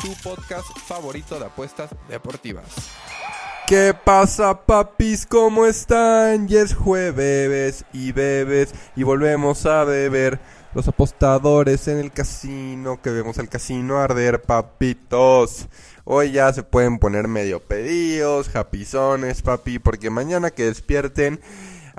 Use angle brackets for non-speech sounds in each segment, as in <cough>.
tu podcast favorito de apuestas deportivas. ¿Qué pasa, papis? ¿Cómo están? Ya es jueves y bebes y volvemos a beber. Los apostadores en el casino, que vemos el casino arder, papitos. Hoy ya se pueden poner medio pedidos, japizones, papi, porque mañana que despierten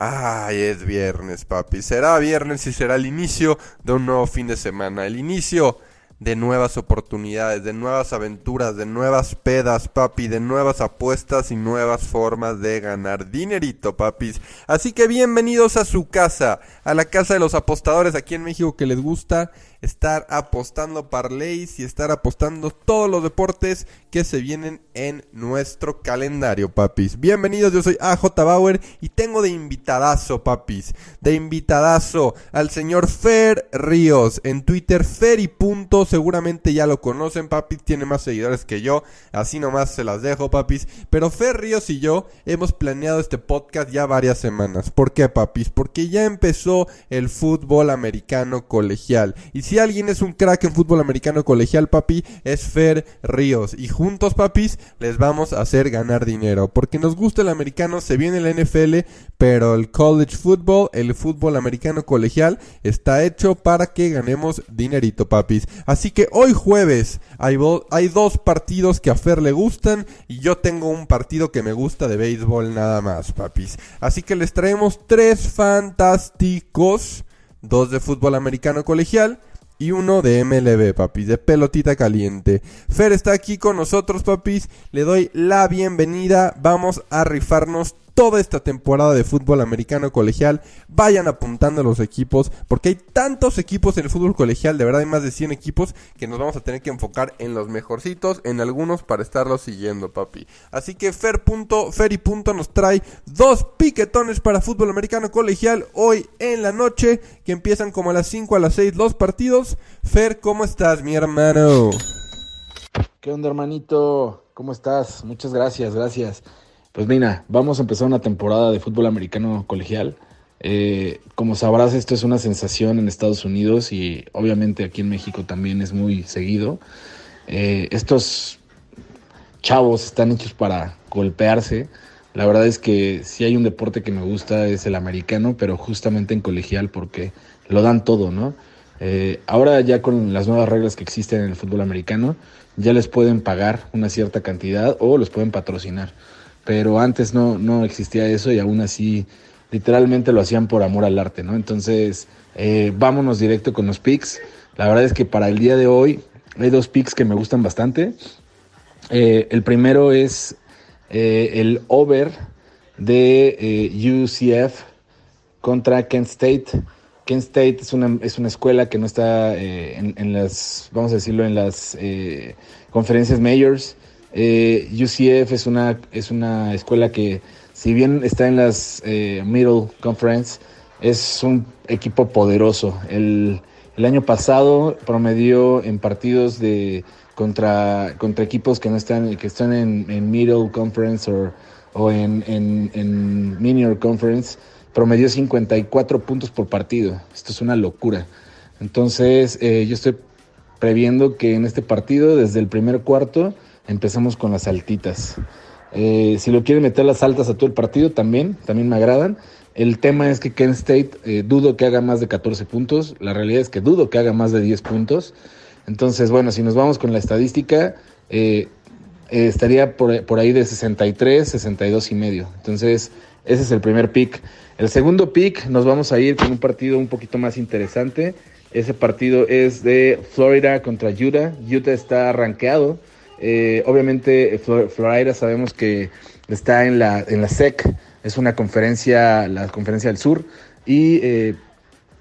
Ay, es viernes, papi. Será viernes y será el inicio de un nuevo fin de semana. El inicio de nuevas oportunidades, de nuevas aventuras, de nuevas pedas, papi, de nuevas apuestas y nuevas formas de ganar dinerito, papis. Así que bienvenidos a su casa, a la casa de los apostadores aquí en México que les gusta estar apostando parlays y estar apostando todos los deportes que se vienen en nuestro calendario, papis. Bienvenidos, yo soy AJ Bauer y tengo de invitadazo, papis, de invitadazo al señor Fer Ríos en Twitter, Fer y punto, seguramente ya lo conocen, papis, tiene más seguidores que yo, así nomás se las dejo, papis, pero Fer Ríos y yo hemos planeado este podcast ya varias semanas. ¿Por qué, papis? Porque ya empezó el fútbol americano colegial y si alguien es un crack en fútbol americano colegial, papi, es Fer Ríos. Y juntos, papis, les vamos a hacer ganar dinero. Porque nos gusta el americano, se viene la NFL, pero el college football, el fútbol americano colegial, está hecho para que ganemos dinerito, papis. Así que hoy jueves hay, hay dos partidos que a Fer le gustan y yo tengo un partido que me gusta de béisbol nada más, papis. Así que les traemos tres fantásticos, dos de fútbol americano colegial y uno de MLB, papis, de pelotita caliente. Fer está aquí con nosotros, papis. Le doy la bienvenida. Vamos a rifarnos toda esta temporada de fútbol americano colegial. Vayan apuntando los equipos, porque hay tantos equipos en el fútbol colegial, de verdad hay más de 100 equipos que nos vamos a tener que enfocar en los mejorcitos, en algunos para estarlos siguiendo, papi. Así que Fer. Fer y Punto nos trae dos piquetones para fútbol americano colegial hoy en la noche, que empiezan como a las 5 a las 6 los partidos. Fer, ¿cómo estás, mi hermano? ¿Qué onda, hermanito? ¿Cómo estás? Muchas gracias, gracias. Pues mira, vamos a empezar una temporada de fútbol americano colegial. Eh, como sabrás, esto es una sensación en Estados Unidos y obviamente aquí en México también es muy seguido. Eh, estos chavos están hechos para golpearse. La verdad es que si hay un deporte que me gusta es el americano, pero justamente en colegial porque lo dan todo, ¿no? Eh, ahora ya con las nuevas reglas que existen en el fútbol americano, ya les pueden pagar una cierta cantidad o los pueden patrocinar pero antes no, no existía eso y aún así literalmente lo hacían por amor al arte, ¿no? Entonces, eh, vámonos directo con los picks. La verdad es que para el día de hoy hay dos picks que me gustan bastante. Eh, el primero es eh, el over de UCF contra Kent State. Kent State es una, es una escuela que no está en, en, las, vamos a decirlo, en las conferencias mayors. Eh, UCF es una, es una escuela que, si bien está en las eh, Middle Conference, es un equipo poderoso. El, el, año pasado promedió en partidos de contra, contra equipos que no están, que están en, Middle Conference o, o en, en, en Minor Conference, promedió 54 puntos por partido. Esto es una locura. Entonces, eh, yo estoy previendo que en este partido, desde el primer cuarto, empezamos con las altitas. Eh, si lo quieren meter las altas a todo el partido, también, también me agradan. El tema es que Kent State eh, dudo que haga más de 14 puntos. La realidad es que dudo que haga más de 10 puntos. Entonces, bueno, si nos vamos con la estadística, eh, estaría por, por, ahí de 63, 62 y medio. Entonces, ese es el primer pick. El segundo pick, nos vamos a ir con un partido un poquito más interesante. Ese partido es de Florida contra Utah. Utah está rankeado eh, obviamente, Florida sabemos que está en la, en la SEC, es una conferencia, la conferencia del sur, y eh,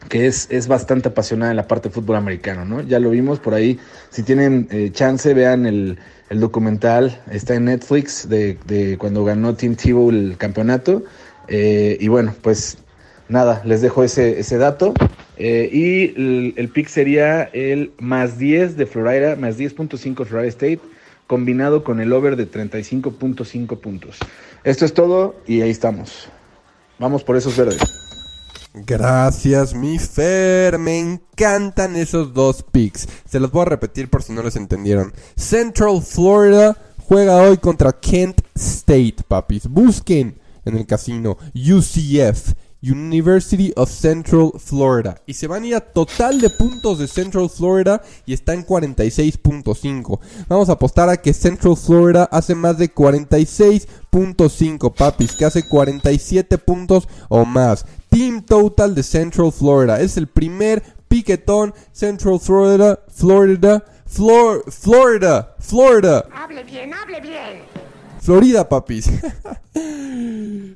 que es, es bastante apasionada en la parte de fútbol americano, ¿no? Ya lo vimos por ahí. Si tienen eh, chance, vean el, el, documental, está en Netflix, de, de cuando ganó Tim Tebow el campeonato. Y bueno, pues nada, les dejo ese, ese dato. Y el, el, pick sería el más 10 de Florida, más 10.5 Florida State, combinado con el over de 35.5 puntos. Esto es todo y ahí estamos. Vamos por esos verdes. Gracias, mi Fer. Me encantan esos dos picks. Se los voy a repetir por si no les entendieron. Central Florida juega hoy contra Kent State, papis. Busquen en el casino UCF. University of Central Florida. Y se van a ir a total de puntos de Central Florida y está en 46.5. Vamos a apostar a que Central Florida hace más de 46.5, papis, que hace 47 puntos o más. Team Total de Central Florida. Es el primer piquetón Central Florida, Florida, Flor, Florida, Florida. Hable bien, hable bien. Florida, papis. <laughs>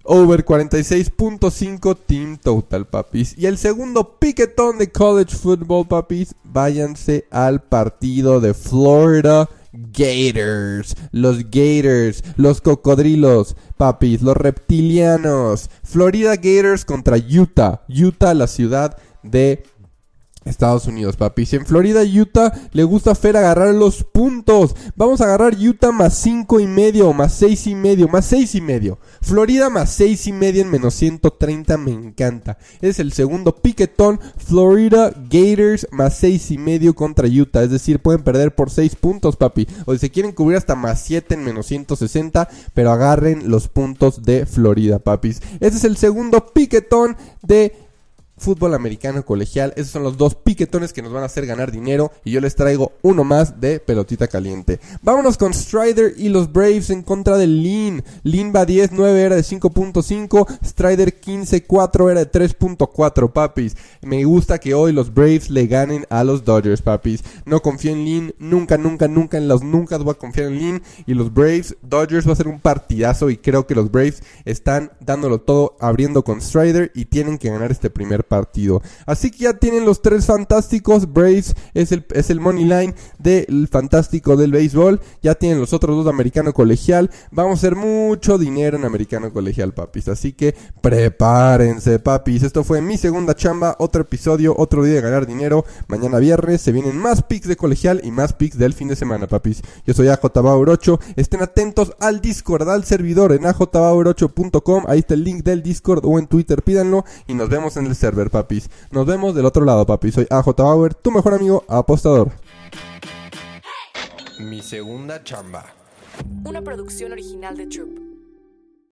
Over 46.5 Team Total, papis. Y el segundo piquetón de College Football, papis. Váyanse al partido de Florida Gators. Los Gators. Los cocodrilos, papis. Los reptilianos. Florida Gators contra Utah. Utah, la ciudad de Estados Unidos, papi. Si en Florida, Utah le gusta Fer agarrar los puntos. Vamos a agarrar Utah más 5 y medio, más 6 y medio, más 6 y medio. Florida más 6 y medio en menos 130, me encanta. Es el segundo piquetón. Florida Gators más 6 y medio contra Utah. Es decir, pueden perder por 6 puntos, papi. O si se quieren cubrir hasta más 7 en menos 160, pero agarren los puntos de Florida, papis. Ese es el segundo piquetón de fútbol americano colegial. Esos son los dos piquetones que nos van a hacer ganar dinero. Y yo les traigo uno más de pelotita caliente. Vámonos con Strider y los Braves en contra del Lean. Lean va 10, 9 era de 5.5. Strider 15, 4 era de 3.4, papis. Me gusta que hoy los Braves le ganen a los Dodgers, papis. No confío en Lean. Nunca, nunca, nunca en los nunca voy a confiar en Lean. Y los Braves, Dodgers va a ser un partidazo. Y creo que los Braves están dándolo todo abriendo con Strider. Y tienen que ganar este primer partido. Así que ya tienen los tres fantásticos. Braves es el, es el money line del fantástico del béisbol. Ya tienen los otros dos de americano colegial. Vamos a hacer mucho dinero en americano colegial, papis. Así que prepárense, papis. Esto fue mi segunda chamba. Otro episodio, otro día de ganar dinero. Mañana viernes se vienen más picks de colegial y más picks del fin de semana, papis. Yo soy AJ Bauer 8. Estén atentos al Discord, al servidor en ajbauer8.com. Ahí está el link del Discord o en Twitter. Pídanlo y nos vemos en el server, papis. Nos vemos del otro lado, papis. Soy AJ Bauer, tu mejor amigo apostador. Mi segunda chamba. Una producción original de Troop.